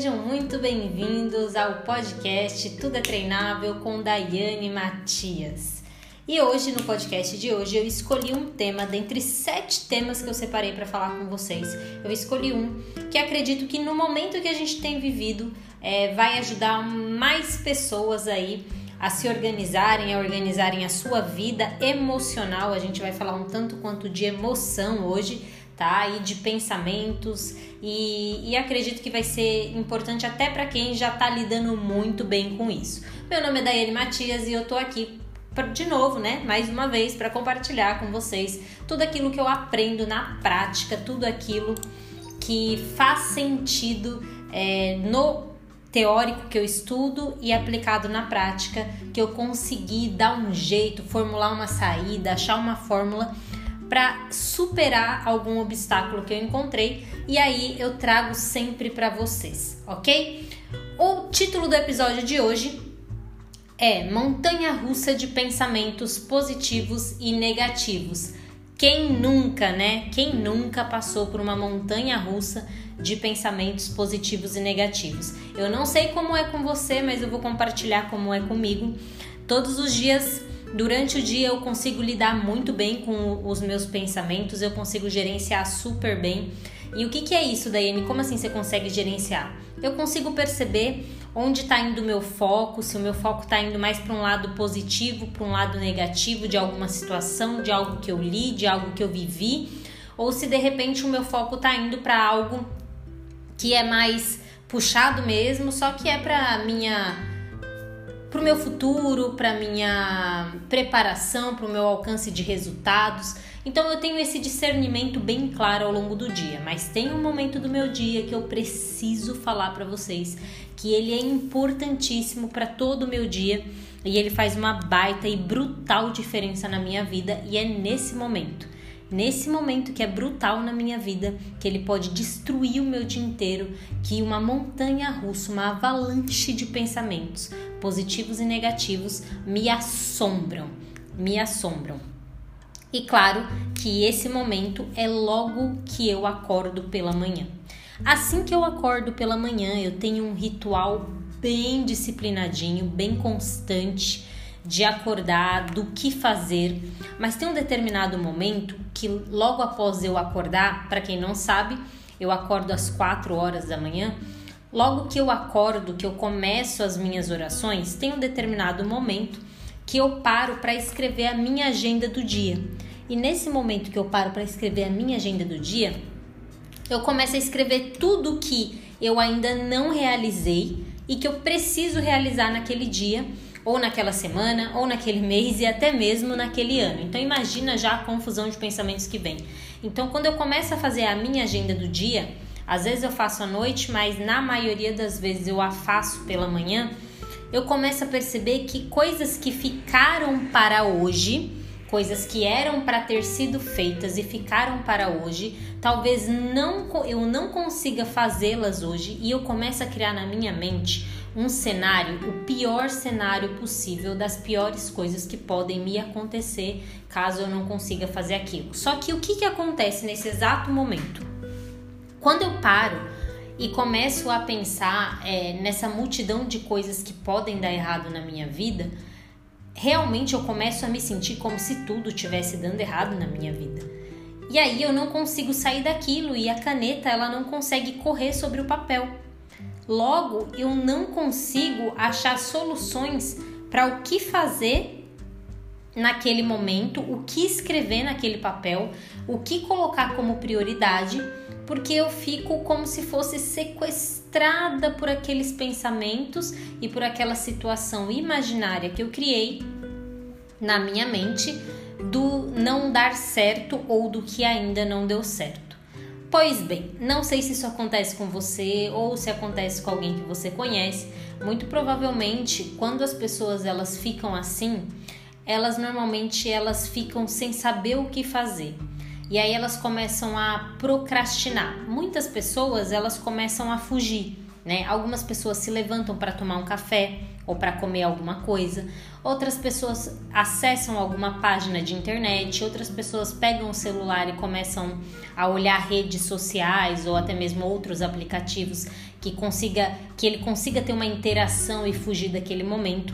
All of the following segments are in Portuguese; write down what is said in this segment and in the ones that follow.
Sejam muito bem-vindos ao podcast Tudo é Treinável com Daiane Matias. E hoje, no podcast de hoje, eu escolhi um tema dentre sete temas que eu separei para falar com vocês. Eu escolhi um que acredito que no momento que a gente tem vivido é, vai ajudar mais pessoas aí a se organizarem, a organizarem a sua vida emocional. A gente vai falar um tanto quanto de emoção hoje tá? E de pensamentos e, e acredito que vai ser importante até para quem já está lidando muito bem com isso. Meu nome é Daiane Matias e eu tô aqui de novo, né? Mais uma vez para compartilhar com vocês tudo aquilo que eu aprendo na prática, tudo aquilo que faz sentido é, no teórico que eu estudo e aplicado na prática, que eu consegui dar um jeito, formular uma saída, achar uma fórmula para superar algum obstáculo que eu encontrei e aí eu trago sempre para vocês, ok? O título do episódio de hoje é Montanha Russa de Pensamentos Positivos e Negativos. Quem nunca, né? Quem nunca passou por uma montanha russa de pensamentos positivos e negativos? Eu não sei como é com você, mas eu vou compartilhar como é comigo. Todos os dias Durante o dia eu consigo lidar muito bem com os meus pensamentos, eu consigo gerenciar super bem. E o que, que é isso, Daiane? Como assim você consegue gerenciar? Eu consigo perceber onde está indo o meu foco, se o meu foco está indo mais para um lado positivo, para um lado negativo de alguma situação, de algo que eu li, de algo que eu vivi, ou se de repente o meu foco está indo para algo que é mais puxado mesmo, só que é para minha para o meu futuro, para minha preparação, para o meu alcance de resultados. Então eu tenho esse discernimento bem claro ao longo do dia, mas tem um momento do meu dia que eu preciso falar para vocês que ele é importantíssimo para todo o meu dia e ele faz uma baita e brutal diferença na minha vida e é nesse momento nesse momento que é brutal na minha vida, que ele pode destruir o meu dia inteiro, que uma montanha russa, uma avalanche de pensamentos positivos e negativos me assombram, me assombram. E claro que esse momento é logo que eu acordo pela manhã. Assim que eu acordo pela manhã, eu tenho um ritual bem disciplinadinho, bem constante de acordar, do que fazer, mas tem um determinado momento que logo após eu acordar, para quem não sabe, eu acordo às 4 horas da manhã. Logo que eu acordo, que eu começo as minhas orações, tem um determinado momento que eu paro para escrever a minha agenda do dia. E nesse momento que eu paro para escrever a minha agenda do dia, eu começo a escrever tudo que eu ainda não realizei e que eu preciso realizar naquele dia ou naquela semana, ou naquele mês e até mesmo naquele ano. Então imagina já a confusão de pensamentos que vem. Então quando eu começo a fazer a minha agenda do dia, às vezes eu faço à noite, mas na maioria das vezes eu a faço pela manhã, eu começo a perceber que coisas que ficaram para hoje, coisas que eram para ter sido feitas e ficaram para hoje, talvez não eu não consiga fazê-las hoje e eu começo a criar na minha mente um cenário, o pior cenário possível das piores coisas que podem me acontecer caso eu não consiga fazer aquilo. Só que o que, que acontece nesse exato momento? Quando eu paro e começo a pensar é, nessa multidão de coisas que podem dar errado na minha vida, realmente eu começo a me sentir como se tudo estivesse dando errado na minha vida. E aí eu não consigo sair daquilo e a caneta ela não consegue correr sobre o papel. Logo, eu não consigo achar soluções para o que fazer naquele momento, o que escrever naquele papel, o que colocar como prioridade, porque eu fico como se fosse sequestrada por aqueles pensamentos e por aquela situação imaginária que eu criei na minha mente do não dar certo ou do que ainda não deu certo. Pois bem, não sei se isso acontece com você ou se acontece com alguém que você conhece. Muito provavelmente, quando as pessoas elas ficam assim, elas normalmente elas ficam sem saber o que fazer. E aí elas começam a procrastinar. Muitas pessoas elas começam a fugir, né? Algumas pessoas se levantam para tomar um café, ou para comer alguma coisa. Outras pessoas acessam alguma página de internet, outras pessoas pegam o celular e começam a olhar redes sociais ou até mesmo outros aplicativos que consiga que ele consiga ter uma interação e fugir daquele momento.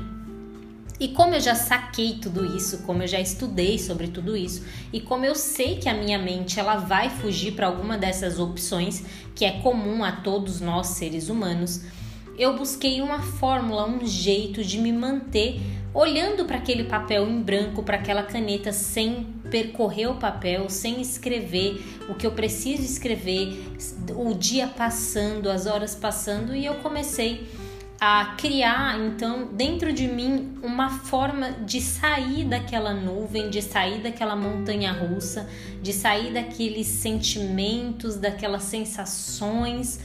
E como eu já saquei tudo isso, como eu já estudei sobre tudo isso, e como eu sei que a minha mente ela vai fugir para alguma dessas opções que é comum a todos nós seres humanos, eu busquei uma fórmula, um jeito de me manter olhando para aquele papel em branco, para aquela caneta sem percorrer o papel, sem escrever o que eu preciso escrever, o dia passando, as horas passando, e eu comecei a criar então dentro de mim uma forma de sair daquela nuvem, de sair daquela montanha russa, de sair daqueles sentimentos, daquelas sensações,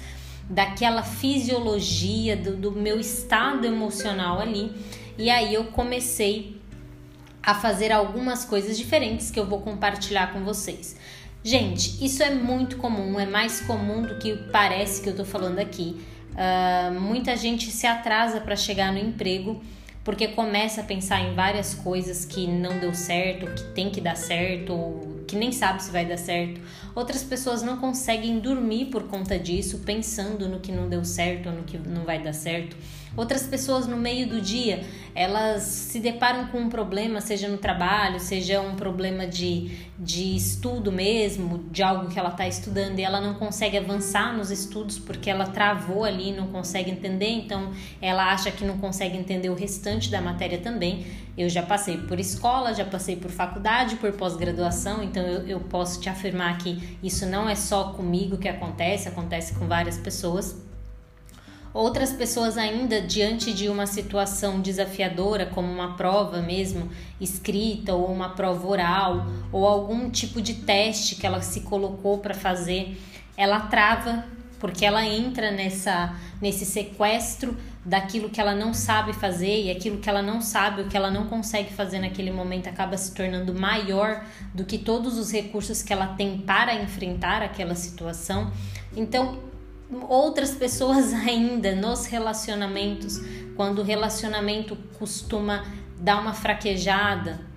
daquela fisiologia, do, do meu estado emocional ali. E aí eu comecei a fazer algumas coisas diferentes que eu vou compartilhar com vocês. Gente, isso é muito comum, é mais comum do que parece que eu tô falando aqui. Uh, muita gente se atrasa para chegar no emprego porque começa a pensar em várias coisas que não deu certo, que tem que dar certo, ou que nem sabe se vai dar certo. Outras pessoas não conseguem dormir por conta disso, pensando no que não deu certo ou no que não vai dar certo. Outras pessoas no meio do dia, elas se deparam com um problema, seja no trabalho, seja um problema de, de estudo mesmo, de algo que ela está estudando e ela não consegue avançar nos estudos porque ela travou ali, não consegue entender, então ela acha que não consegue entender o restante da matéria também. Eu já passei por escola, já passei por faculdade, por pós-graduação, então eu, eu posso te afirmar que isso não é só comigo que acontece, acontece com várias pessoas. Outras pessoas ainda diante de uma situação desafiadora, como uma prova mesmo escrita ou uma prova oral ou algum tipo de teste que ela se colocou para fazer, ela trava porque ela entra nessa nesse sequestro daquilo que ela não sabe fazer e aquilo que ela não sabe, o que ela não consegue fazer naquele momento acaba se tornando maior do que todos os recursos que ela tem para enfrentar aquela situação. Então, outras pessoas ainda nos relacionamentos, quando o relacionamento costuma dar uma fraquejada,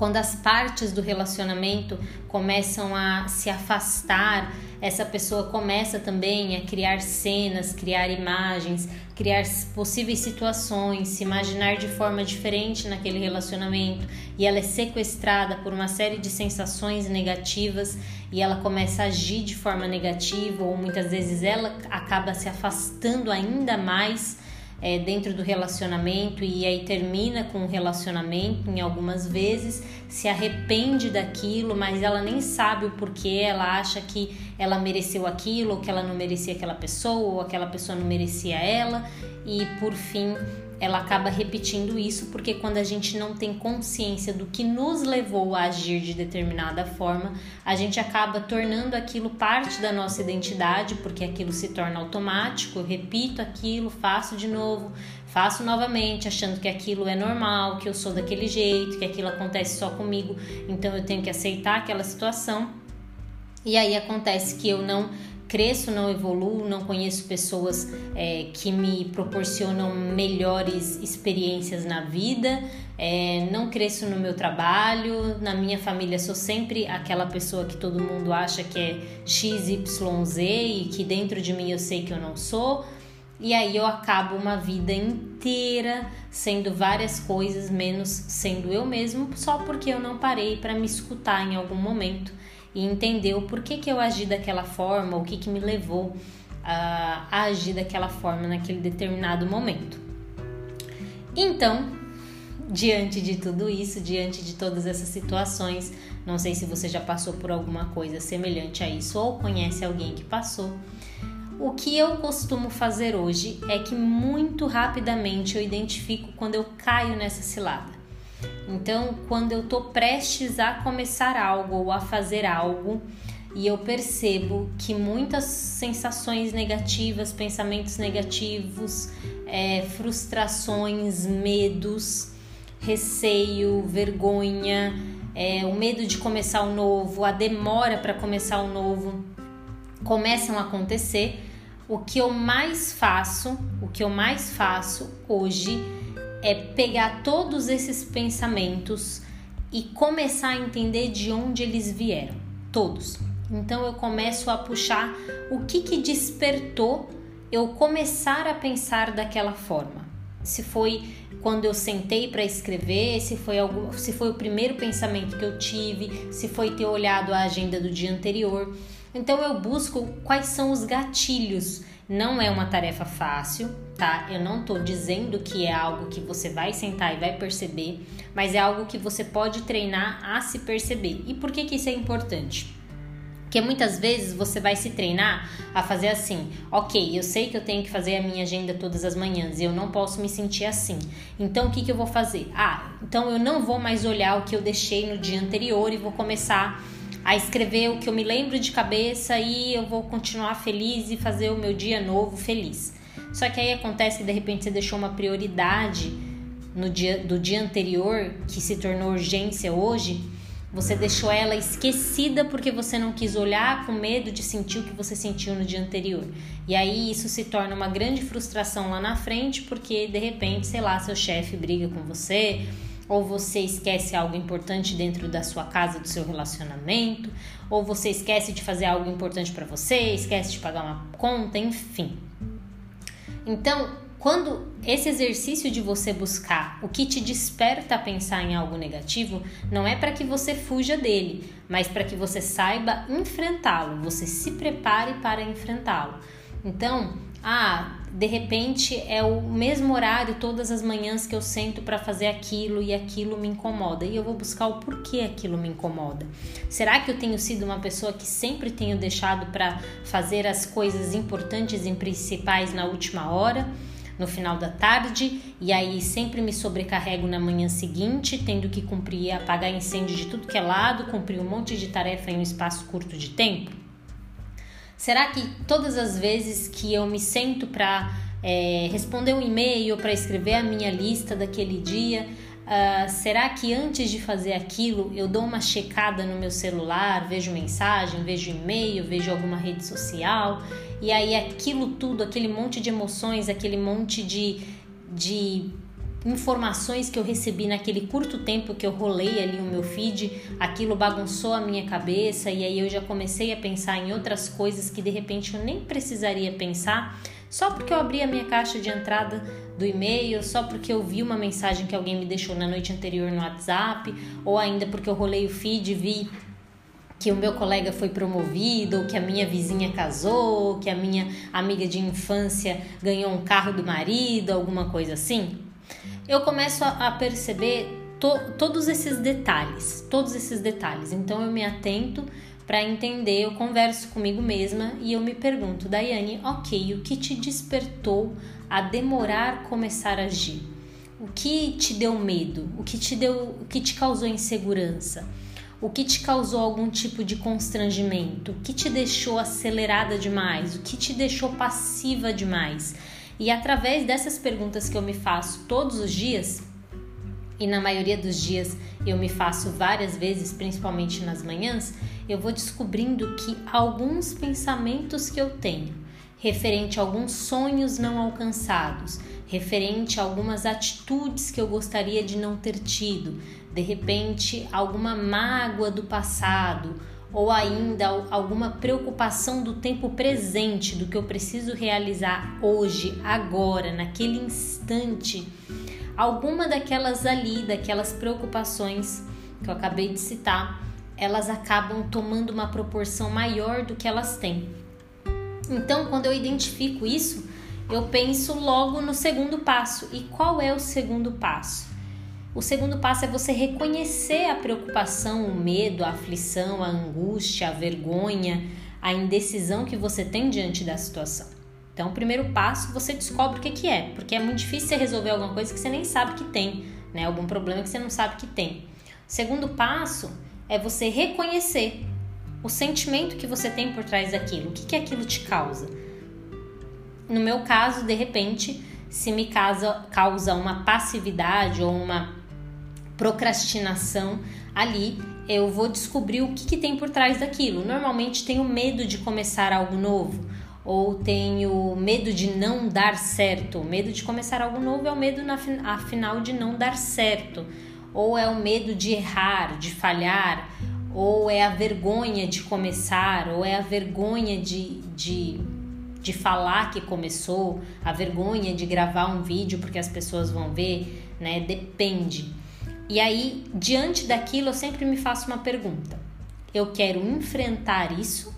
quando as partes do relacionamento começam a se afastar, essa pessoa começa também a criar cenas, criar imagens, criar possíveis situações, se imaginar de forma diferente naquele relacionamento e ela é sequestrada por uma série de sensações negativas e ela começa a agir de forma negativa ou muitas vezes ela acaba se afastando ainda mais é, dentro do relacionamento e aí termina com o relacionamento em algumas vezes, se arrepende daquilo, mas ela nem sabe o porquê, ela acha que ela mereceu aquilo, ou que ela não merecia aquela pessoa, ou aquela pessoa não merecia ela, e por fim ela acaba repetindo isso porque quando a gente não tem consciência do que nos levou a agir de determinada forma, a gente acaba tornando aquilo parte da nossa identidade, porque aquilo se torna automático. Eu repito aquilo, faço de novo, faço novamente, achando que aquilo é normal, que eu sou daquele jeito, que aquilo acontece só comigo, então eu tenho que aceitar aquela situação. E aí acontece que eu não cresço, não evoluo, não conheço pessoas é, que me proporcionam melhores experiências na vida, é, não cresço no meu trabalho, na minha família sou sempre aquela pessoa que todo mundo acha que é XYZ e que dentro de mim eu sei que eu não sou. E aí eu acabo uma vida inteira sendo várias coisas, menos sendo eu mesmo, só porque eu não parei para me escutar em algum momento e entender o porquê que eu agi daquela forma, o que, que me levou a, a agir daquela forma naquele determinado momento. Então, diante de tudo isso, diante de todas essas situações, não sei se você já passou por alguma coisa semelhante a isso ou conhece alguém que passou. O que eu costumo fazer hoje é que muito rapidamente eu identifico quando eu caio nessa cilada. Então, quando eu tô prestes a começar algo ou a fazer algo e eu percebo que muitas sensações negativas, pensamentos negativos, é, frustrações, medos, receio, vergonha, é, o medo de começar o novo, a demora para começar o novo começam a acontecer, o que eu mais faço, o que eu mais faço hoje é pegar todos esses pensamentos e começar a entender de onde eles vieram, todos. Então eu começo a puxar o que que despertou eu começar a pensar daquela forma. Se foi quando eu sentei para escrever, se foi algo, se foi o primeiro pensamento que eu tive, se foi ter olhado a agenda do dia anterior. Então eu busco quais são os gatilhos. Não é uma tarefa fácil, tá? Eu não tô dizendo que é algo que você vai sentar e vai perceber, mas é algo que você pode treinar a se perceber. E por que que isso é importante? Porque muitas vezes você vai se treinar a fazer assim: ok, eu sei que eu tenho que fazer a minha agenda todas as manhãs e eu não posso me sentir assim. Então o que, que eu vou fazer? Ah, então eu não vou mais olhar o que eu deixei no dia anterior e vou começar a escrever o que eu me lembro de cabeça e eu vou continuar feliz e fazer o meu dia novo feliz. Só que aí acontece que de repente você deixou uma prioridade no dia do dia anterior que se tornou urgência hoje você deixou ela esquecida porque você não quis olhar com medo de sentir o que você sentiu no dia anterior. E aí isso se torna uma grande frustração lá na frente porque de repente, sei lá, seu chefe briga com você, ou você esquece algo importante dentro da sua casa, do seu relacionamento, ou você esquece de fazer algo importante para você, esquece de pagar uma conta, enfim. Então, quando esse exercício de você buscar o que te desperta a pensar em algo negativo, não é para que você fuja dele, mas para que você saiba enfrentá-lo, você se prepare para enfrentá-lo. Então, ah, de repente é o mesmo horário todas as manhãs que eu sento para fazer aquilo e aquilo me incomoda. E eu vou buscar o porquê aquilo me incomoda. Será que eu tenho sido uma pessoa que sempre tenho deixado para fazer as coisas importantes e principais na última hora? no final da tarde e aí sempre me sobrecarrego na manhã seguinte, tendo que cumprir, apagar incêndio de tudo que é lado, cumprir um monte de tarefa em um espaço curto de tempo? Será que todas as vezes que eu me sento para é, responder um e-mail, para escrever a minha lista daquele dia, Uh, será que antes de fazer aquilo eu dou uma checada no meu celular, vejo mensagem, vejo e-mail, vejo alguma rede social e aí aquilo tudo, aquele monte de emoções, aquele monte de, de informações que eu recebi naquele curto tempo que eu rolei ali o meu feed, aquilo bagunçou a minha cabeça e aí eu já comecei a pensar em outras coisas que de repente eu nem precisaria pensar só porque eu abri a minha caixa de entrada do e-mail, só porque eu vi uma mensagem que alguém me deixou na noite anterior no WhatsApp, ou ainda porque eu rolei o feed e vi que o meu colega foi promovido, ou que a minha vizinha casou, ou que a minha amiga de infância ganhou um carro do marido, alguma coisa assim. Eu começo a perceber to todos esses detalhes, todos esses detalhes. Então eu me atento para entender, eu converso comigo mesma e eu me pergunto, Daiane, ok, o que te despertou a demorar começar a agir? O que te deu medo? O que te deu, o que te causou insegurança? O que te causou algum tipo de constrangimento? O que te deixou acelerada demais? O que te deixou passiva demais? E através dessas perguntas que eu me faço todos os dias, e na maioria dos dias eu me faço várias vezes, principalmente nas manhãs, eu vou descobrindo que alguns pensamentos que eu tenho, referente a alguns sonhos não alcançados, referente a algumas atitudes que eu gostaria de não ter tido, de repente alguma mágoa do passado ou ainda alguma preocupação do tempo presente, do que eu preciso realizar hoje, agora, naquele instante alguma daquelas ali, daquelas preocupações que eu acabei de citar, elas acabam tomando uma proporção maior do que elas têm. Então, quando eu identifico isso, eu penso logo no segundo passo. E qual é o segundo passo? O segundo passo é você reconhecer a preocupação, o medo, a aflição, a angústia, a vergonha, a indecisão que você tem diante da situação. Então, o primeiro passo, você descobre o que, é, porque é muito difícil você resolver alguma coisa que você nem sabe que tem, né? Algum problema que você não sabe que tem. O segundo passo é você reconhecer o sentimento que você tem por trás daquilo, o que, que aquilo te causa. No meu caso, de repente, se me causa, causa uma passividade ou uma procrastinação ali, eu vou descobrir o que, que tem por trás daquilo. Normalmente tenho medo de começar algo novo ou tenho medo de não dar certo. O medo de começar algo novo é o medo, na, afinal, de não dar certo, ou é o medo de errar, de falhar, ou é a vergonha de começar, ou é a vergonha de, de, de falar que começou, a vergonha de gravar um vídeo porque as pessoas vão ver, né? Depende. E aí, diante daquilo, eu sempre me faço uma pergunta: eu quero enfrentar isso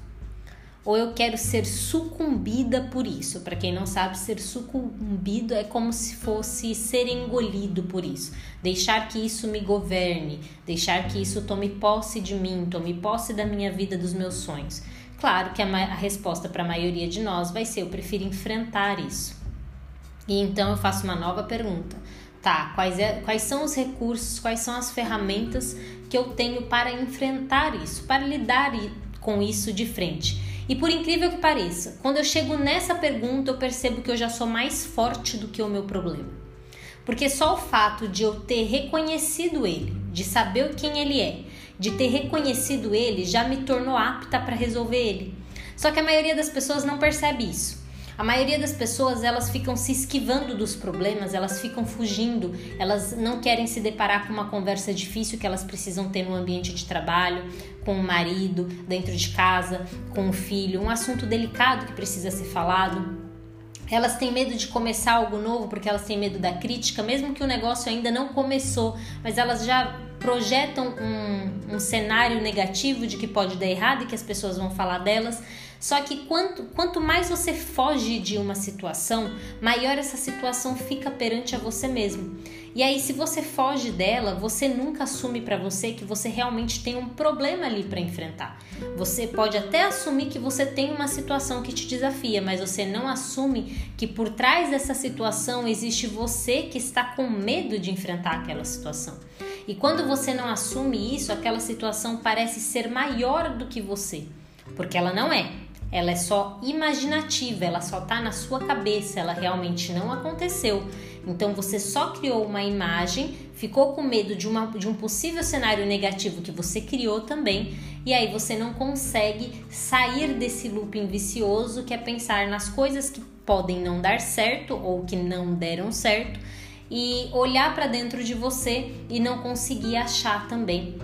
ou eu quero ser sucumbida por isso? Para quem não sabe, ser sucumbido é como se fosse ser engolido por isso, deixar que isso me governe, deixar que isso tome posse de mim, tome posse da minha vida, dos meus sonhos. Claro que a, a resposta para a maioria de nós vai ser: eu prefiro enfrentar isso. E então eu faço uma nova pergunta Tá, quais, é, quais são os recursos, quais são as ferramentas que eu tenho para enfrentar isso, para lidar com isso de frente? E por incrível que pareça, quando eu chego nessa pergunta, eu percebo que eu já sou mais forte do que o meu problema. Porque só o fato de eu ter reconhecido ele, de saber quem ele é, de ter reconhecido ele, já me tornou apta para resolver ele. Só que a maioria das pessoas não percebe isso. A maioria das pessoas elas ficam se esquivando dos problemas, elas ficam fugindo, elas não querem se deparar com uma conversa difícil que elas precisam ter no ambiente de trabalho, com o marido, dentro de casa, com o filho, um assunto delicado que precisa ser falado. Elas têm medo de começar algo novo porque elas têm medo da crítica, mesmo que o negócio ainda não começou, mas elas já projetam um, um cenário negativo de que pode dar errado e que as pessoas vão falar delas. Só que quanto, quanto mais você foge de uma situação, maior essa situação fica perante a você mesmo. E aí, se você foge dela, você nunca assume para você que você realmente tem um problema ali para enfrentar. Você pode até assumir que você tem uma situação que te desafia, mas você não assume que por trás dessa situação existe você que está com medo de enfrentar aquela situação. E quando você não assume isso, aquela situação parece ser maior do que você, porque ela não é ela é só imaginativa, ela só está na sua cabeça, ela realmente não aconteceu. Então você só criou uma imagem, ficou com medo de, uma, de um possível cenário negativo que você criou também, e aí você não consegue sair desse looping vicioso que é pensar nas coisas que podem não dar certo ou que não deram certo e olhar para dentro de você e não conseguir achar também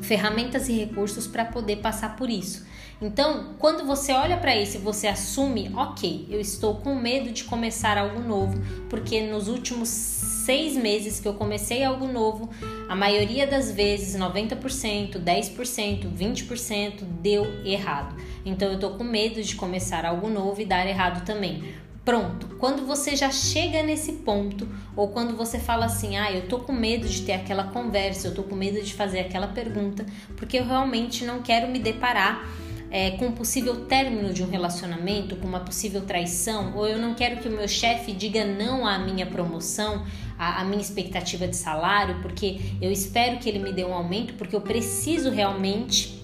ferramentas e recursos para poder passar por isso. Então, quando você olha para isso e você assume, ok, eu estou com medo de começar algo novo, porque nos últimos seis meses que eu comecei algo novo, a maioria das vezes, 90%, 10%, 20% deu errado. Então, eu estou com medo de começar algo novo e dar errado também. Pronto, quando você já chega nesse ponto, ou quando você fala assim, ah, eu tô com medo de ter aquela conversa, eu tô com medo de fazer aquela pergunta, porque eu realmente não quero me deparar é, com possível término de um relacionamento, com uma possível traição, ou eu não quero que o meu chefe diga não à minha promoção, à, à minha expectativa de salário, porque eu espero que ele me dê um aumento, porque eu preciso realmente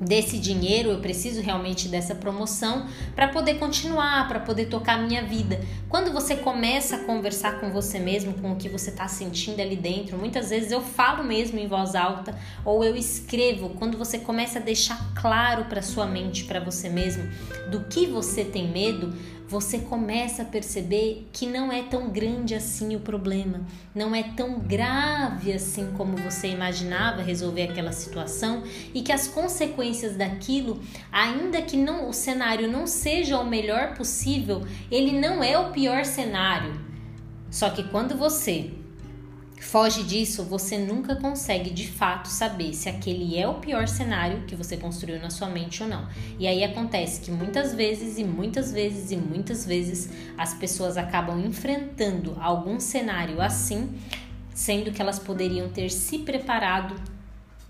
desse dinheiro, eu preciso realmente dessa promoção para poder continuar, para poder tocar a minha vida. Quando você começa a conversar com você mesmo, com o que você está sentindo ali dentro, muitas vezes eu falo mesmo em voz alta ou eu escrevo. Quando você começa a deixar claro para sua mente, para você mesmo, do que você tem medo, você começa a perceber que não é tão grande assim o problema, não é tão grave assim como você imaginava resolver aquela situação e que as consequências daquilo, ainda que não o cenário não seja o melhor possível, ele não é o pior cenário. Só que quando você foge disso, você nunca consegue de fato saber se aquele é o pior cenário que você construiu na sua mente ou não. E aí acontece que muitas vezes e muitas vezes e muitas vezes as pessoas acabam enfrentando algum cenário assim, sendo que elas poderiam ter se preparado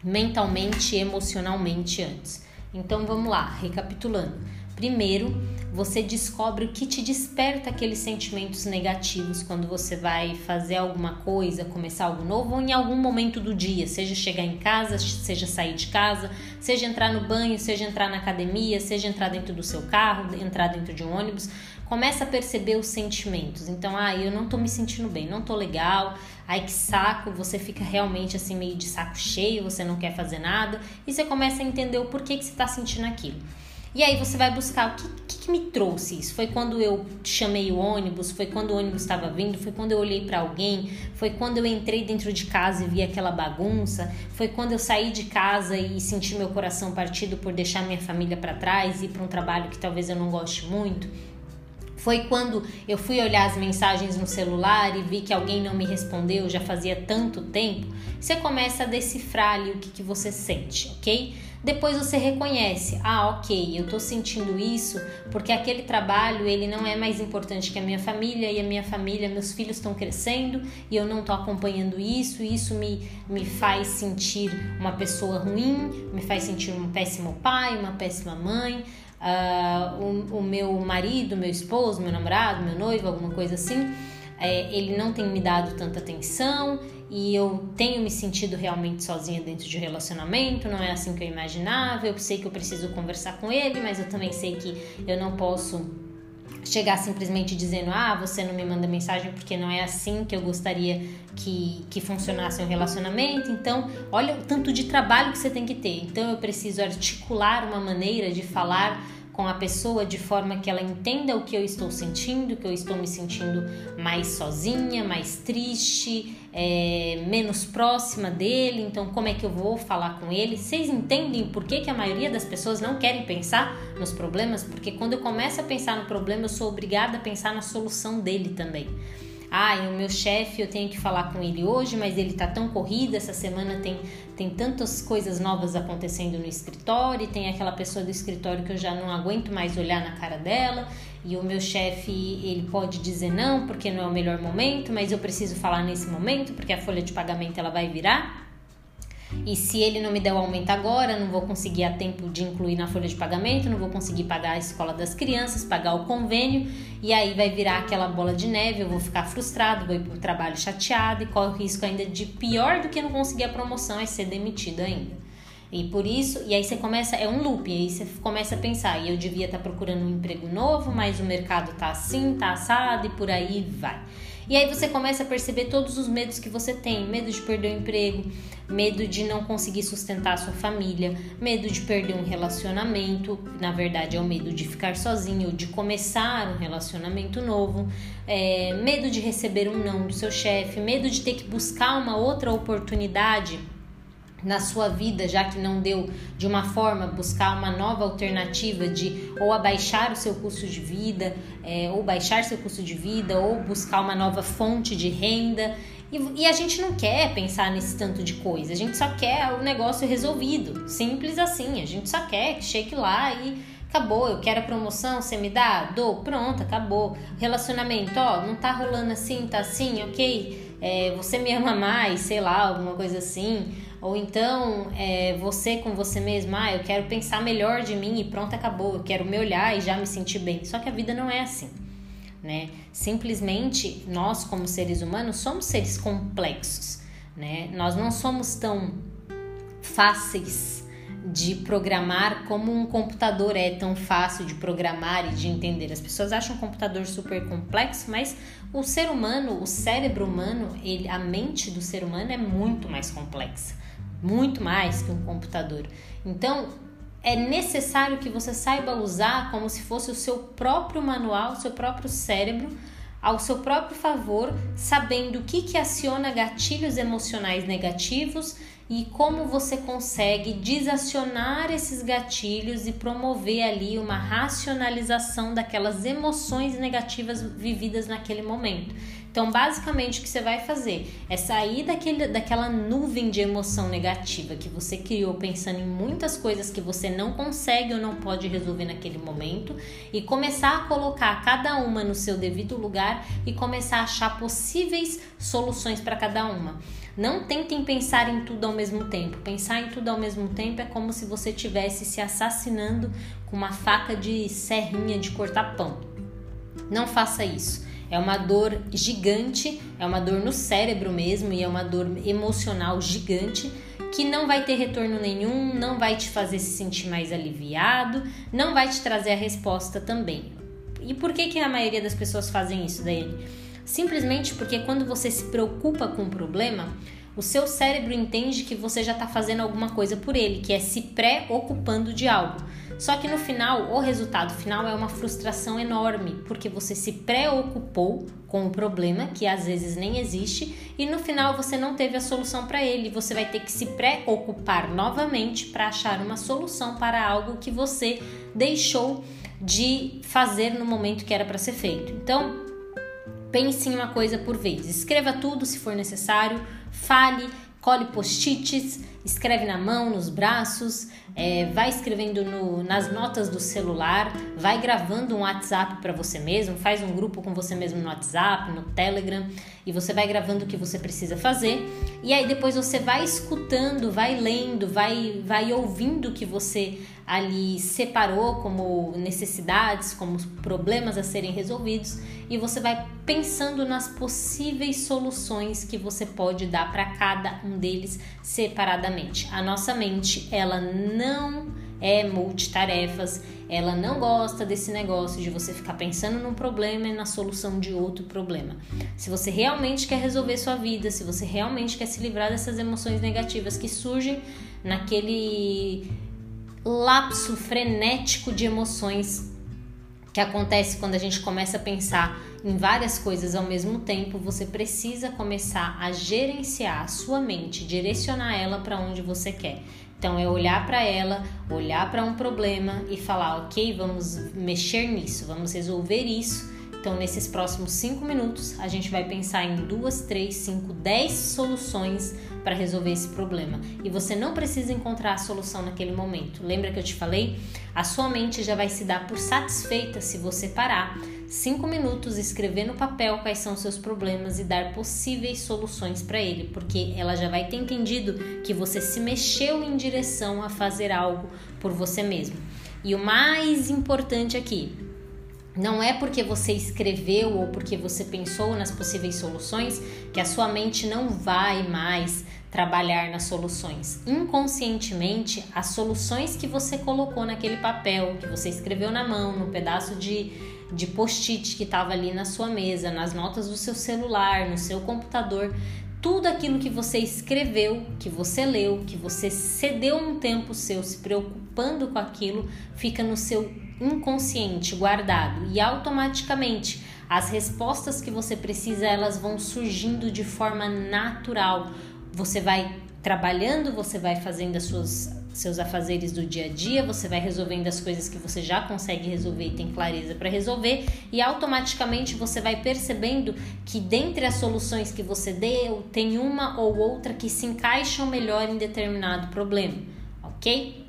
mentalmente e emocionalmente antes. Então vamos lá, recapitulando. Primeiro, você descobre o que te desperta aqueles sentimentos negativos quando você vai fazer alguma coisa, começar algo novo ou em algum momento do dia, seja chegar em casa, seja sair de casa, seja entrar no banho, seja entrar na academia, seja entrar dentro do seu carro, entrar dentro de um ônibus. Começa a perceber os sentimentos. Então, ah, eu não tô me sentindo bem, não tô legal, ai que saco, você fica realmente assim meio de saco cheio, você não quer fazer nada e você começa a entender o porquê que você tá sentindo aquilo. E aí você vai buscar o que, que, que me trouxe isso? Foi quando eu chamei o ônibus? Foi quando o ônibus estava vindo? Foi quando eu olhei para alguém? Foi quando eu entrei dentro de casa e vi aquela bagunça? Foi quando eu saí de casa e senti meu coração partido por deixar minha família para trás e ir para um trabalho que talvez eu não goste muito? Foi quando eu fui olhar as mensagens no celular e vi que alguém não me respondeu já fazia tanto tempo. Você começa a decifrar ali o que, que você sente, ok? Depois você reconhece, ah, ok, eu tô sentindo isso porque aquele trabalho ele não é mais importante que a minha família e a minha família, meus filhos estão crescendo e eu não tô acompanhando isso, e isso me, me faz sentir uma pessoa ruim, me faz sentir um péssimo pai, uma péssima mãe, uh, o, o, meu marido, meu esposo, meu namorado, meu noivo, alguma coisa assim, é, ele não tem me dado tanta atenção e eu tenho me sentido realmente sozinha dentro de um relacionamento, não é assim que eu imaginava. Eu sei que eu preciso conversar com ele, mas eu também sei que eu não posso chegar simplesmente dizendo: Ah, você não me manda mensagem porque não é assim que eu gostaria que, que funcionasse um relacionamento. Então, olha o tanto de trabalho que você tem que ter. Então, eu preciso articular uma maneira de falar com a pessoa de forma que ela entenda o que eu estou sentindo, que eu estou me sentindo mais sozinha, mais triste, é, menos próxima dele. Então, como é que eu vou falar com ele? Vocês entendem por que, que a maioria das pessoas não querem pensar nos problemas? Porque quando eu começo a pensar no problema, eu sou obrigada a pensar na solução dele também. Ah, e o meu chefe eu tenho que falar com ele hoje, mas ele tá tão corrido, essa semana tem, tem tantas coisas novas acontecendo no escritório, tem aquela pessoa do escritório que eu já não aguento mais olhar na cara dela, e o meu chefe ele pode dizer não porque não é o melhor momento, mas eu preciso falar nesse momento porque a folha de pagamento ela vai virar. E se ele não me der o aumento agora, não vou conseguir a tempo de incluir na folha de pagamento, não vou conseguir pagar a escola das crianças, pagar o convênio, e aí vai virar aquela bola de neve, eu vou ficar frustrado, vou ir para o trabalho chateado e corre o risco ainda de pior do que não conseguir a promoção é ser demitido ainda. E por isso, e aí você começa, é um loop, aí você começa a pensar, e eu devia estar tá procurando um emprego novo, mas o mercado tá assim, tá assado e por aí vai. E aí você começa a perceber todos os medos que você tem: medo de perder o emprego, medo de não conseguir sustentar a sua família, medo de perder um relacionamento, na verdade é o medo de ficar sozinho de começar um relacionamento novo, é, medo de receber um não do seu chefe, medo de ter que buscar uma outra oportunidade na sua vida, já que não deu de uma forma, buscar uma nova alternativa de ou abaixar o seu custo de vida, é, ou baixar seu custo de vida, ou buscar uma nova fonte de renda. E, e, a gente não quer pensar nesse tanto de coisa, a gente só quer o negócio resolvido, simples assim. A gente só quer que chegue lá e acabou. Eu quero a promoção, você me dá? Dou, pronto, acabou. Relacionamento, ó, não tá rolando assim, tá assim, ok? É, você me ama mais, sei lá, alguma coisa assim. Ou então é, você com você mesma, ah, eu quero pensar melhor de mim e pronto, acabou. Eu quero me olhar e já me sentir bem. Só que a vida não é assim. Né? Simplesmente nós, como seres humanos, somos seres complexos. Né? Nós não somos tão fáceis de programar como um computador é tão fácil de programar e de entender. As pessoas acham um computador super complexo, mas o ser humano, o cérebro humano, ele, a mente do ser humano é muito mais complexa muito mais que um computador. Então, é necessário que você saiba usar como se fosse o seu próprio manual, o seu próprio cérebro, ao seu próprio favor, sabendo o que, que aciona gatilhos emocionais negativos e como você consegue desacionar esses gatilhos e promover ali uma racionalização daquelas emoções negativas vividas naquele momento. Então, basicamente, o que você vai fazer é sair daquele, daquela nuvem de emoção negativa que você criou pensando em muitas coisas que você não consegue ou não pode resolver naquele momento e começar a colocar cada uma no seu devido lugar e começar a achar possíveis soluções para cada uma. Não tentem pensar em tudo ao mesmo tempo. Pensar em tudo ao mesmo tempo é como se você estivesse se assassinando com uma faca de serrinha de cortar pão. Não faça isso. É uma dor gigante, é uma dor no cérebro mesmo e é uma dor emocional gigante que não vai ter retorno nenhum, não vai te fazer se sentir mais aliviado, não vai te trazer a resposta também. E por que, que a maioria das pessoas fazem isso, Daiane? Simplesmente porque quando você se preocupa com o problema, o seu cérebro entende que você já está fazendo alguma coisa por ele, que é se preocupando de algo. Só que no final, o resultado final é uma frustração enorme, porque você se preocupou com o problema, que às vezes nem existe, e no final você não teve a solução para ele. Você vai ter que se preocupar novamente para achar uma solução para algo que você deixou de fazer no momento que era para ser feito. Então, pense em uma coisa por vez. Escreva tudo se for necessário, fale, cole post-its, escreve na mão, nos braços, é, vai escrevendo no, nas notas do celular, vai gravando um WhatsApp para você mesmo, faz um grupo com você mesmo no WhatsApp, no Telegram e você vai gravando o que você precisa fazer e aí depois você vai escutando, vai lendo, vai, vai ouvindo o que você ali separou como necessidades, como problemas a serem resolvidos e você vai pensando nas possíveis soluções que você pode dar para cada um deles separadamente. A nossa mente, ela não é multitarefas, ela não gosta desse negócio de você ficar pensando num problema e na solução de outro problema. Se você realmente quer resolver sua vida, se você realmente quer se livrar dessas emoções negativas que surgem naquele lapso frenético de emoções que acontece quando a gente começa a pensar em várias coisas ao mesmo tempo, você precisa começar a gerenciar a sua mente, direcionar ela para onde você quer. Então é olhar para ela, olhar para um problema e falar, ok, vamos mexer nisso, vamos resolver isso então, nesses próximos 5 minutos, a gente vai pensar em duas, três, cinco, dez soluções para resolver esse problema. E você não precisa encontrar a solução naquele momento. Lembra que eu te falei? A sua mente já vai se dar por satisfeita se você parar 5 minutos, escrever no papel quais são seus problemas e dar possíveis soluções para ele, porque ela já vai ter entendido que você se mexeu em direção a fazer algo por você mesmo. E o mais importante aqui, não é porque você escreveu ou porque você pensou nas possíveis soluções que a sua mente não vai mais trabalhar nas soluções. Inconscientemente, as soluções que você colocou naquele papel, que você escreveu na mão, no pedaço de, de post-it que estava ali na sua mesa, nas notas do seu celular, no seu computador, tudo aquilo que você escreveu, que você leu, que você cedeu um tempo seu se preocupando com aquilo, fica no seu inconsciente guardado e automaticamente as respostas que você precisa elas vão surgindo de forma natural. Você vai trabalhando, você vai fazendo as suas seus afazeres do dia a dia, você vai resolvendo as coisas que você já consegue resolver e tem clareza para resolver, e automaticamente você vai percebendo que dentre as soluções que você deu, tem uma ou outra que se encaixam melhor em determinado problema, ok?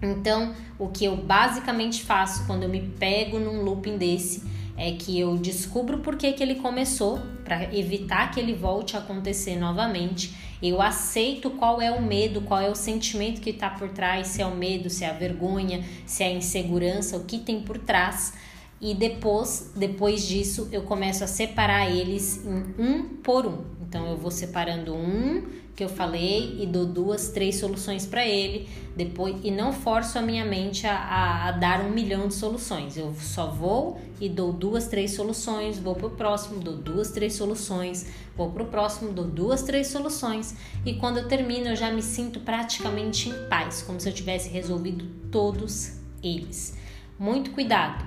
Então, o que eu basicamente faço quando eu me pego num looping desse é que eu descubro por que, que ele começou, para evitar que ele volte a acontecer novamente. Eu aceito qual é o medo, qual é o sentimento que está por trás, se é o medo, se é a vergonha, se é a insegurança, o que tem por trás. E depois, depois disso, eu começo a separar eles em um por um. Então eu vou separando um que eu falei e dou duas, três soluções para ele, depois e não forço a minha mente a, a, a, dar um milhão de soluções. Eu só vou e dou duas, três soluções, vou pro próximo, dou duas, três soluções, vou pro próximo, dou duas, três soluções e quando eu termino eu já me sinto praticamente em paz, como se eu tivesse resolvido todos eles. Muito cuidado.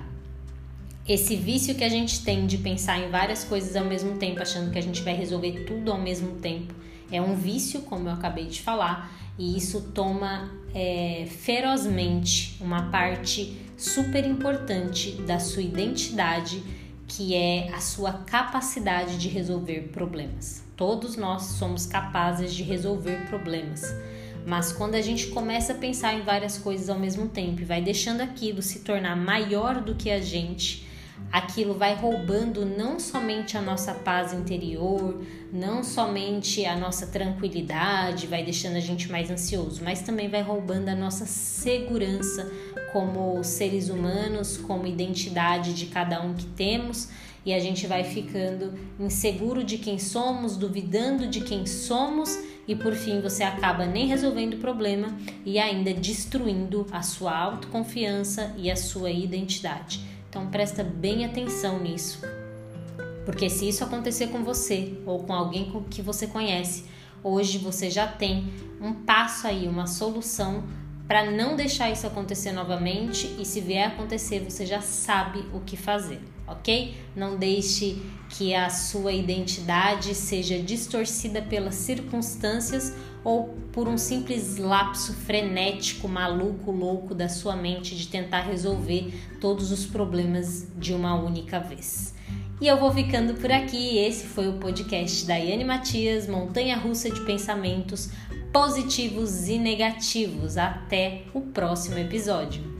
Esse vício que a gente tem de pensar em várias coisas ao mesmo tempo, achando que a gente vai resolver tudo ao mesmo tempo, é um vício, como eu acabei de falar, e isso toma é, ferozmente uma parte super importante da sua identidade, que é a sua capacidade de resolver problemas. Todos nós somos capazes de resolver problemas. Mas quando a gente começa a pensar em várias coisas ao mesmo tempo e vai deixando aquilo se tornar maior do que a gente, aquilo vai roubando não somente a nossa paz interior, não somente a nossa tranquilidade, vai deixando a gente mais ansioso, mas também vai roubando a nossa segurança como seres humanos, como identidade de cada um que temos, e a gente vai ficando inseguro de quem somos, duvidando de quem somos, e por fim você acaba nem resolvendo o problema e ainda destruindo a sua autoconfiança e a sua identidade. Então presta bem atenção nisso. Porque se isso acontecer com você ou com alguém que você conhece, hoje você já tem um passo aí, uma solução para não deixar isso acontecer novamente e se vier acontecer, você já sabe o que fazer, ok? Não deixe que a sua identidade seja distorcida pelas circunstâncias ou por um simples lapso frenético, maluco, louco da sua mente de tentar resolver todos os problemas de uma única vez. E eu vou ficando por aqui. Esse foi o podcast da Yane Matias, Montanha Russa de Pensamentos positivos e negativos. Até o próximo episódio.